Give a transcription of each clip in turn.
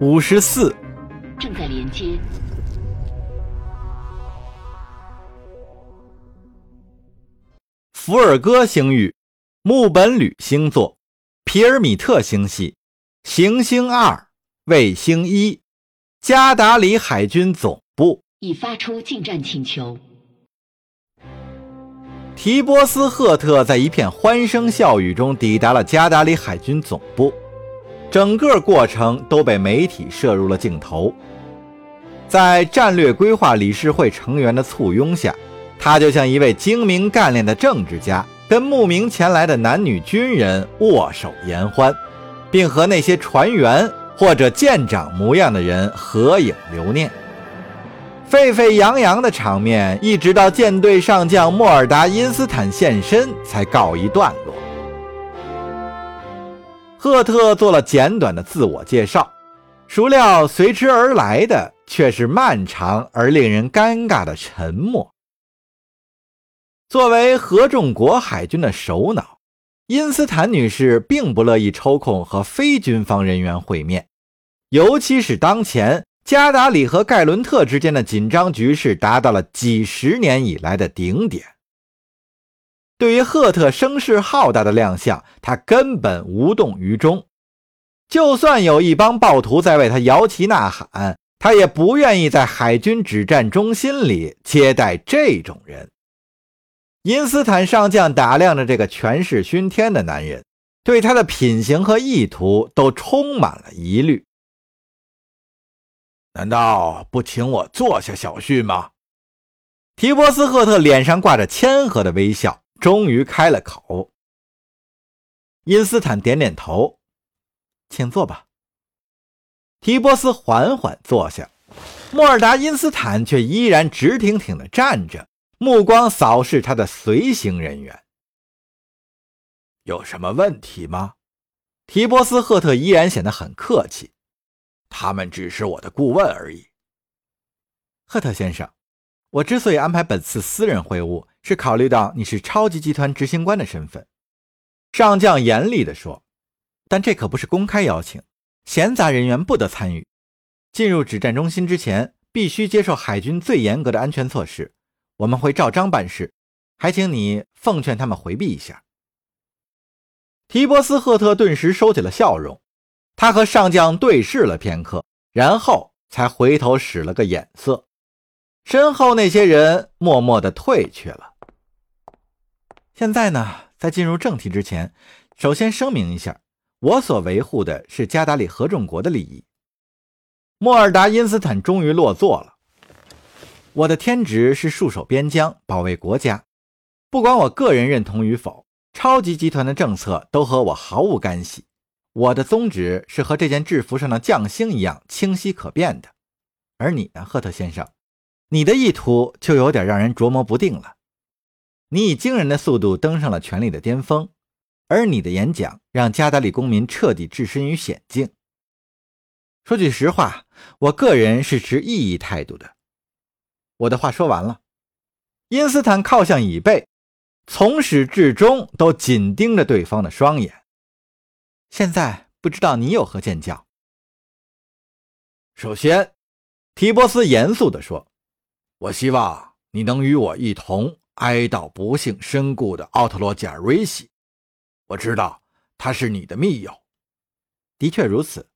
五十四，正在连接。福尔戈星域，木本铝星座，皮尔米特星系，行星二，卫星一，加达里海军总部。已发出进站请求。提波斯·赫特在一片欢声笑语中抵达了加达里海军总部。整个过程都被媒体摄入了镜头，在战略规划理事会成员的簇拥下，他就像一位精明干练的政治家，跟慕名前来的男女军人握手言欢，并和那些船员或者舰长模样的人合影留念。沸沸扬扬的场面，一直到舰队上将莫尔达因斯坦现身才告一段落。赫特做了简短的自我介绍，孰料随之而来的却是漫长而令人尴尬的沉默。作为合众国海军的首脑，因斯坦女士并不乐意抽空和非军方人员会面，尤其是当前加达里和盖伦特之间的紧张局势达到了几十年以来的顶点。对于赫特声势浩大的亮相，他根本无动于衷。就算有一帮暴徒在为他摇旗呐喊，他也不愿意在海军指战中心里接待这种人。因斯坦上将打量着这个权势熏天的男人，对他的品行和意图都充满了疑虑。难道不请我坐下小叙吗？提波斯赫特脸上挂着谦和的微笑。终于开了口，因斯坦点点头，请坐吧。提波斯缓缓坐下，莫尔达因斯坦却依然直挺挺地站着，目光扫视他的随行人员。有什么问题吗？提波斯赫特依然显得很客气。他们只是我的顾问而已。赫特先生，我之所以安排本次私人会晤。是考虑到你是超级集团执行官的身份，上将严厉地说：“但这可不是公开邀请，闲杂人员不得参与。进入指战中心之前，必须接受海军最严格的安全措施。我们会照章办事，还请你奉劝他们回避一下。”提波斯赫特顿时收起了笑容，他和上将对视了片刻，然后才回头使了个眼色，身后那些人默默地退去了。现在呢，在进入正题之前，首先声明一下，我所维护的是加达里合众国的利益。莫尔达因斯坦终于落座了。我的天职是戍守边疆，保卫国家。不管我个人认同与否，超级集团的政策都和我毫无干系。我的宗旨是和这件制服上的将星一样清晰可辨的。而你呢，赫特先生，你的意图就有点让人琢磨不定了。你以惊人的速度登上了权力的巅峰，而你的演讲让加达里公民彻底置身于险境。说句实话，我个人是持异议态度的。我的话说完了，因斯坦靠向椅背，从始至终都紧盯着对方的双眼。现在不知道你有何见教？首先，提波斯严肃地说：“我希望你能与我一同。”哀悼不幸身故的奥特罗·贾瑞西，我知道他是你的密友，的确如此。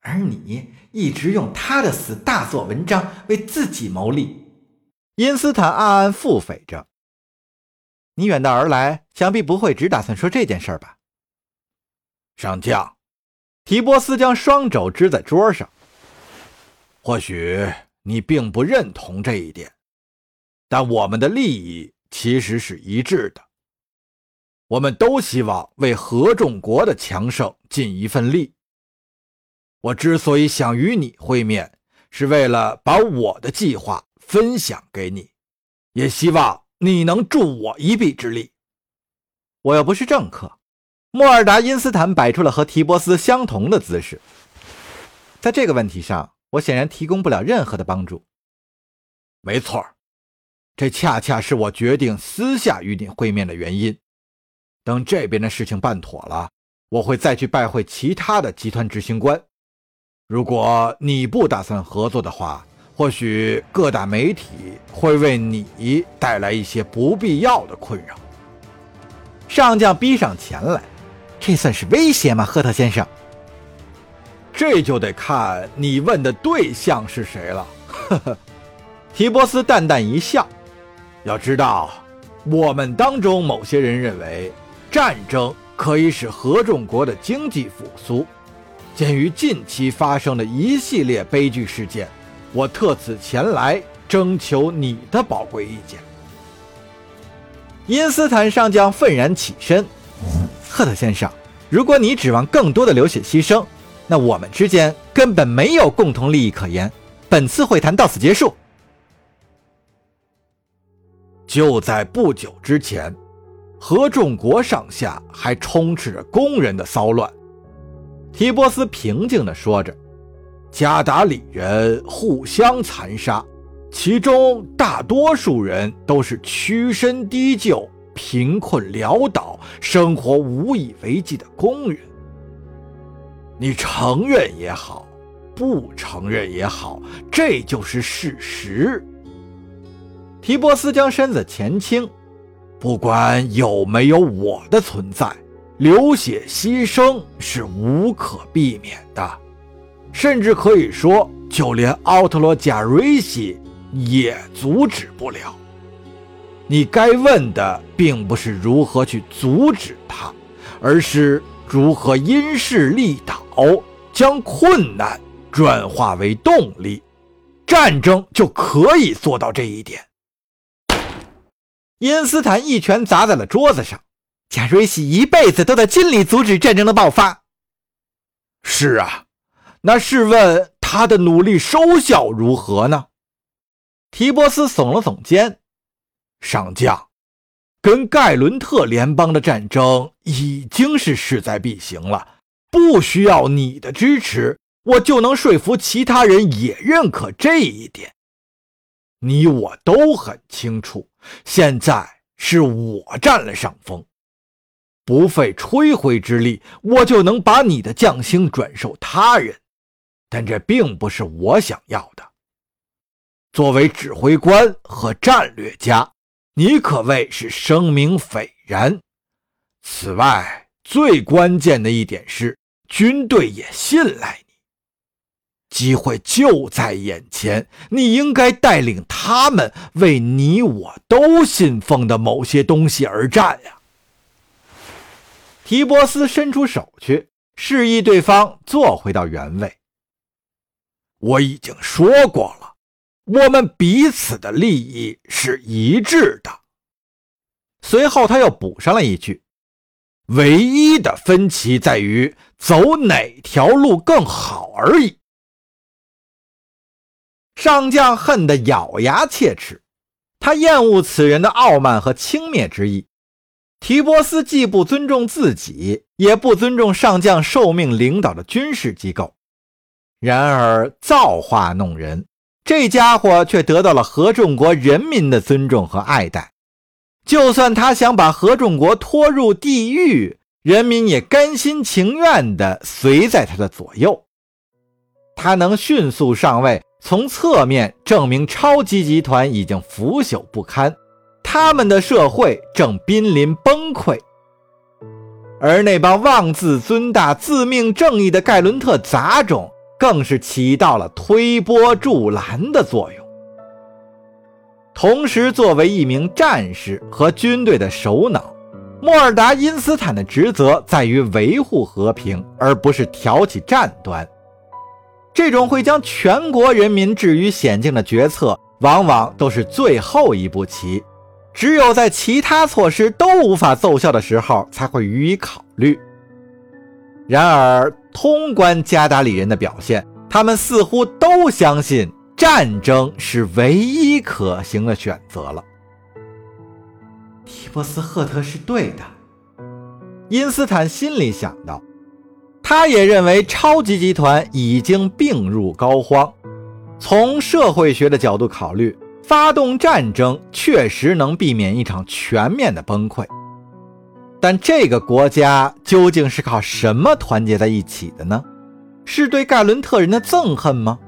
而你一直用他的死大做文章，为自己谋利。因斯坦暗暗腹诽着：“你远道而来，想必不会只打算说这件事吧？”上将，提波斯将双肘支在桌上。或许你并不认同这一点。但我们的利益其实是一致的，我们都希望为合众国的强盛尽一份力。我之所以想与你会面，是为了把我的计划分享给你，也希望你能助我一臂之力。我又不是政客。莫尔达因斯坦摆出了和提波斯相同的姿势，在这个问题上，我显然提供不了任何的帮助。没错。这恰恰是我决定私下与你会面的原因。等这边的事情办妥了，我会再去拜会其他的集团执行官。如果你不打算合作的话，或许各大媒体会为你带来一些不必要的困扰。上将逼上前来，这算是威胁吗，赫特先生？这就得看你问的对象是谁了。呵呵，提波斯淡淡一笑。要知道，我们当中某些人认为，战争可以使合众国的经济复苏。鉴于近期发生的一系列悲剧事件，我特此前来征求你的宝贵意见。因斯坦上将愤然起身：“赫特先生，如果你指望更多的流血牺牲，那我们之间根本没有共同利益可言。本次会谈到此结束。”就在不久之前，合众国上下还充斥着工人的骚乱。提波斯平静地说着：“加达里人互相残杀，其中大多数人都是屈身低就、贫困潦倒、生活无以为继的工人。你承认也好，不承认也好，这就是事实。”提波斯将身子前倾，不管有没有我的存在。流血牺牲是无可避免的，甚至可以说，就连奥特罗贾瑞西也阻止不了。你该问的并不是如何去阻止他，而是如何因势利导，将困难转化为动力。战争就可以做到这一点。因斯坦一拳砸在了桌子上。贾瑞西一辈子都在尽力阻止战争的爆发。是啊，那试问他的努力收效如何呢？提波斯耸了耸肩，上将，跟盖伦特联邦的战争已经是势在必行了，不需要你的支持，我就能说服其他人也认可这一点。你我都很清楚，现在是我占了上风。不费吹灰之力，我就能把你的将星转授他人，但这并不是我想要的。作为指挥官和战略家，你可谓是声名斐然。此外，最关键的一点是，军队也信赖。机会就在眼前，你应该带领他们为你我都信奉的某些东西而战呀。提波斯伸出手去，示意对方坐回到原位。我已经说过了，我们彼此的利益是一致的。随后他又补上了一句：“唯一的分歧在于走哪条路更好而已。”上将恨得咬牙切齿，他厌恶此人的傲慢和轻蔑之意。提波斯既不尊重自己，也不尊重上将受命领导的军事机构。然而造化弄人，这家伙却得到了合众国人民的尊重和爱戴。就算他想把合众国拖入地狱，人民也甘心情愿地随在他的左右。他能迅速上位，从侧面证明超级集团已经腐朽不堪。他们的社会正濒临崩溃，而那帮妄自尊大、自命正义的盖伦特杂种，更是起到了推波助澜的作用。同时，作为一名战士和军队的首脑，莫尔达因斯坦的职责在于维护和平，而不是挑起战端。这种会将全国人民置于险境的决策，往往都是最后一步棋。只有在其他措施都无法奏效的时候，才会予以考虑。然而，通关加达里人的表现，他们似乎都相信战争是唯一可行的选择了。提波斯赫特是对的，因斯坦心里想到。他也认为超级集团已经病入膏肓。从社会学的角度考虑。发动战争确实能避免一场全面的崩溃，但这个国家究竟是靠什么团结在一起的呢？是对盖伦特人的憎恨吗？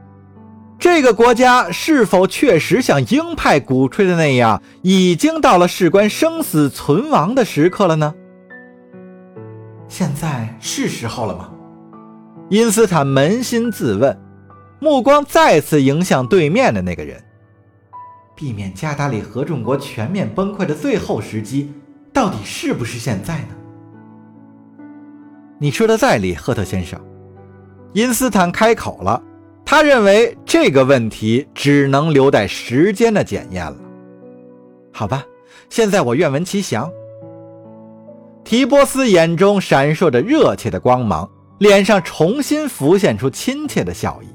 这个国家是否确实像鹰派鼓吹的那样，已经到了事关生死存亡的时刻了呢？现在是时候了吗？因斯坦扪心自问，目光再次迎向对面的那个人。避免加达里合众国全面崩溃的最后时机，到底是不是现在呢？你说的在理，赫特先生。因斯坦开口了，他认为这个问题只能留待时间的检验了。好吧，现在我愿闻其详。提波斯眼中闪烁着热切的光芒，脸上重新浮现出亲切的笑意。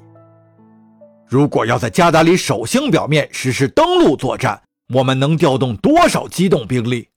如果要在加达里守星表面实施登陆作战，我们能调动多少机动兵力？